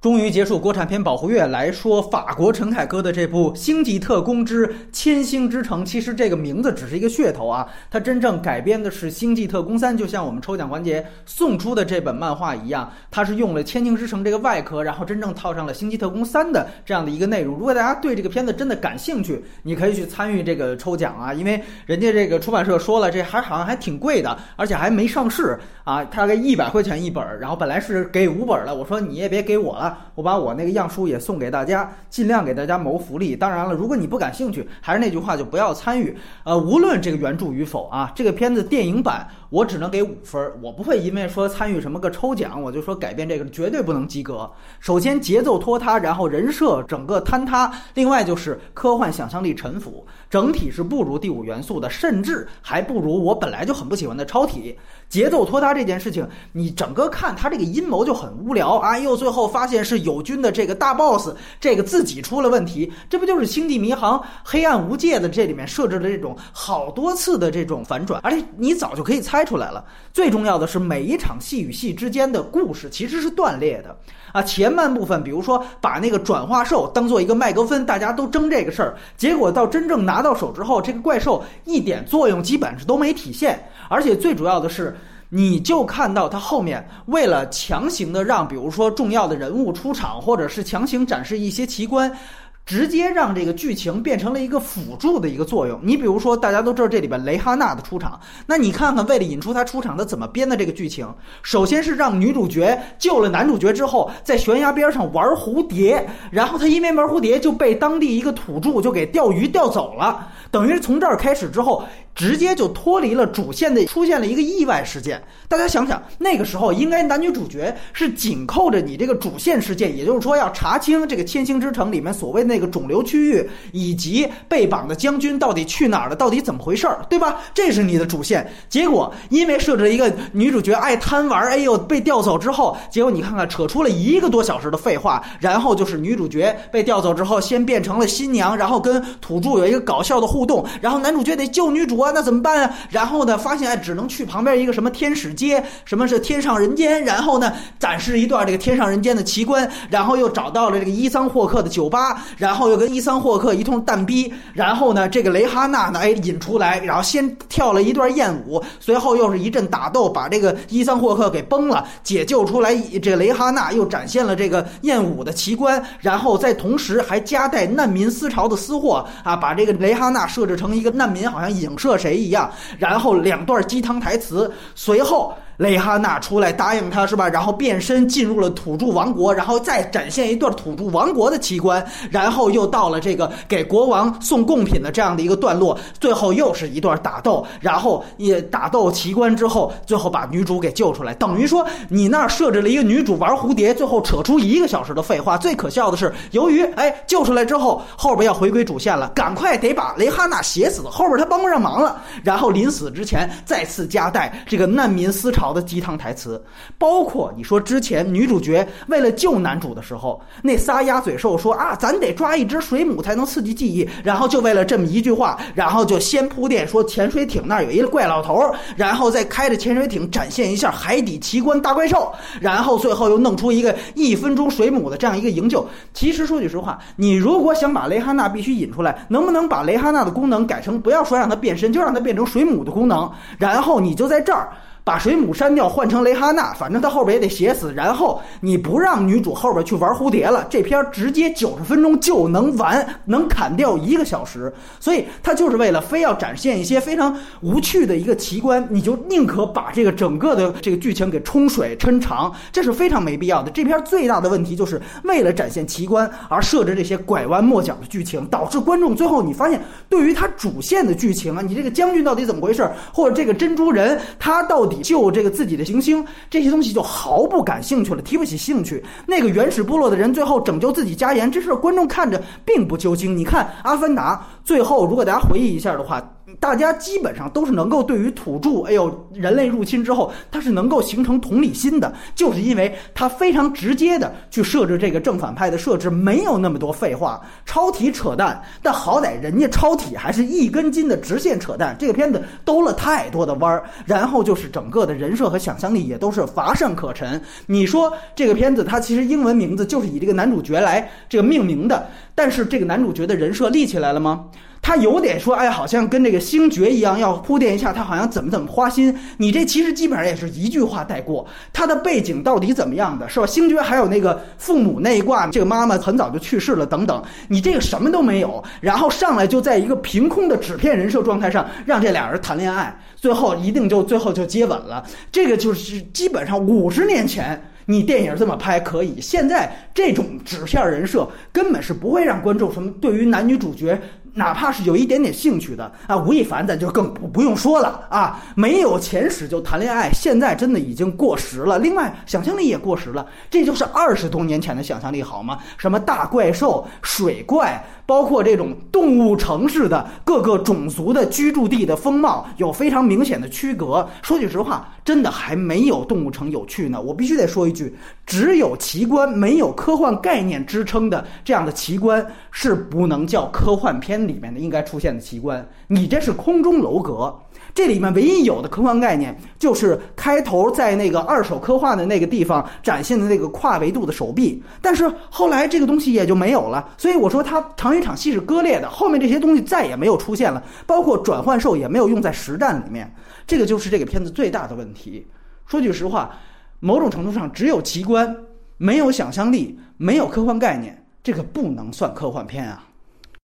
终于结束国产片保护月，来说法国陈凯歌的这部《星际特工之千星之城》。其实这个名字只是一个噱头啊，它真正改编的是《星际特工三》，就像我们抽奖环节送出的这本漫画一样，它是用了千星之城这个外壳，然后真正套上了《星际特工三》的这样的一个内容。如果大家对这个片子真的感兴趣，你可以去参与这个抽奖啊，因为人家这个出版社说了，这还好像还挺贵的，而且还没上市啊，大概一百块钱一本。然后本来是给五本的，我说你也别给我了。我把我那个样书也送给大家，尽量给大家谋福利。当然了，如果你不感兴趣，还是那句话，就不要参与。呃，无论这个原著与否啊，这个片子电影版。我只能给五分，我不会因为说参与什么个抽奖，我就说改变这个绝对不能及格。首先节奏拖沓，然后人设整个坍塌，另外就是科幻想象力沉浮，整体是不如第五元素的，甚至还不如我本来就很不喜欢的超体。节奏拖沓这件事情，你整个看他这个阴谋就很无聊啊！又最后发现是友军的这个大 boss，这个自己出了问题，这不就是《星际迷航：黑暗无界》的这里面设置的这种好多次的这种反转，而且你早就可以猜。出来了。最重要的是，每一场戏与戏之间的故事其实是断裂的啊。前半部分，比如说把那个转化兽当做一个麦克风，大家都争这个事儿，结果到真正拿到手之后，这个怪兽一点作用基本是都没体现。而且最主要的是，你就看到他后面为了强行的让，比如说重要的人物出场，或者是强行展示一些奇观。直接让这个剧情变成了一个辅助的一个作用。你比如说，大家都知道这里边雷哈娜的出场，那你看看为了引出她出场，她怎么编的这个剧情？首先是让女主角救了男主角之后，在悬崖边上玩蝴蝶，然后她因为玩蝴蝶就被当地一个土著就给钓鱼钓走了。等于从这儿开始之后，直接就脱离了主线的，出现了一个意外事件。大家想想，那个时候应该男女主角是紧扣着你这个主线事件，也就是说要查清这个千星之城里面所谓那个肿瘤区域，以及被绑的将军到底去哪儿了，到底怎么回事儿，对吧？这是你的主线。结果因为设置了一个女主角爱贪玩，哎呦被调走之后，结果你看看扯出了一个多小时的废话，然后就是女主角被调走之后，先变成了新娘，然后跟土著有一个搞笑的。互动，然后男主角得救女主啊，那怎么办啊？然后呢，发现哎，只能去旁边一个什么天使街，什么是天上人间？然后呢，展示一段这个天上人间的奇观，然后又找到了这个伊桑霍克的酒吧，然后又跟伊桑霍克一通蛋逼，然后呢，这个雷哈娜呢，哎，引出来，然后先跳了一段艳舞，随后又是一阵打斗，把这个伊桑霍克给崩了，解救出来，这个雷哈娜又展现了这个艳舞的奇观，然后在同时还夹带难民思潮的私货啊，把这个雷哈娜。设置成一个难民，好像影射谁一样，然后两段鸡汤台词，随后。蕾哈娜出来答应他是吧？然后变身进入了土著王国，然后再展现一段土著王国的奇观，然后又到了这个给国王送贡品的这样的一个段落，最后又是一段打斗，然后也打斗奇观之后，最后把女主给救出来。等于说你那儿设置了一个女主玩蝴蝶，最后扯出一个小时的废话。最可笑的是，由于哎救出来之后，后边要回归主线了，赶快得把蕾哈娜写死，后边他帮不上忙了。然后临死之前再次夹带这个难民思潮。的鸡汤台词，包括你说之前女主角为了救男主的时候，那仨鸭嘴兽说啊，咱得抓一只水母才能刺激记忆，然后就为了这么一句话，然后就先铺垫说潜水艇那儿有一个怪老头，然后再开着潜水艇展现一下海底奇观大怪兽，然后最后又弄出一个一分钟水母的这样一个营救。其实说句实话，你如果想把雷哈娜必须引出来，能不能把雷哈娜的功能改成不要说让它变身，就让它变成水母的功能，然后你就在这儿。把水母删掉，换成蕾哈娜，反正他后边也得写死。然后你不让女主后边去玩蝴蝶了，这片直接九十分钟就能完，能砍掉一个小时。所以他就是为了非要展现一些非常无趣的一个奇观，你就宁可把这个整个的这个剧情给冲水抻长，这是非常没必要的。这片最大的问题就是为了展现奇观而设置这些拐弯抹角的剧情，导致观众最后你发现对于他主线的剧情啊，你这个将军到底怎么回事，或者这个珍珠人他到底。救这个自己的行星，这些东西就毫不感兴趣了，提不起兴趣。那个原始部落的人最后拯救自己家园，这事观众看着并不揪心。你看《阿凡达》最后，如果大家回忆一下的话。大家基本上都是能够对于土著，哎呦，人类入侵之后，它是能够形成同理心的，就是因为它非常直接的去设置这个正反派的设置，没有那么多废话，超体扯淡，但好歹人家超体还是一根筋的直线扯淡，这个片子兜了太多的弯儿，然后就是整个的人设和想象力也都是乏善可陈。你说这个片子它其实英文名字就是以这个男主角来这个命名的，但是这个男主角的人设立起来了吗？他有点说，哎，好像跟这个星爵一样，要铺垫一下他好像怎么怎么花心。你这其实基本上也是一句话带过。他的背景到底怎么样的，是吧？星爵还有那个父母那一卦，这个妈妈很早就去世了，等等。你这个什么都没有，然后上来就在一个凭空的纸片人设状态上让这俩人谈恋爱，最后一定就最后就接吻了。这个就是基本上五十年前。你电影这么拍可以，现在这种纸片人设根本是不会让观众什么对于男女主角哪怕是有一点点兴趣的啊。吴亦凡咱就更不不用说了啊，没有前史就谈恋爱，现在真的已经过时了。另外，想象力也过时了，这就是二十多年前的想象力好吗？什么大怪兽、水怪，包括这种动物城市的各个种族的居住地的风貌有非常明显的区隔。说句实话，真的还没有动物城有趣呢。我必须得说一句。只有奇观，没有科幻概念支撑的这样的奇观是不能叫科幻片的里面的应该出现的奇观。你这是空中楼阁，这里面唯一有的科幻概念就是开头在那个二手科幻的那个地方展现的那个跨维度的手臂，但是后来这个东西也就没有了。所以我说它长一场戏是割裂的，后面这些东西再也没有出现了，包括转换兽也没有用在实战里面。这个就是这个片子最大的问题。说句实话。某种程度上，只有奇观，没有想象力，没有科幻概念，这个不能算科幻片啊。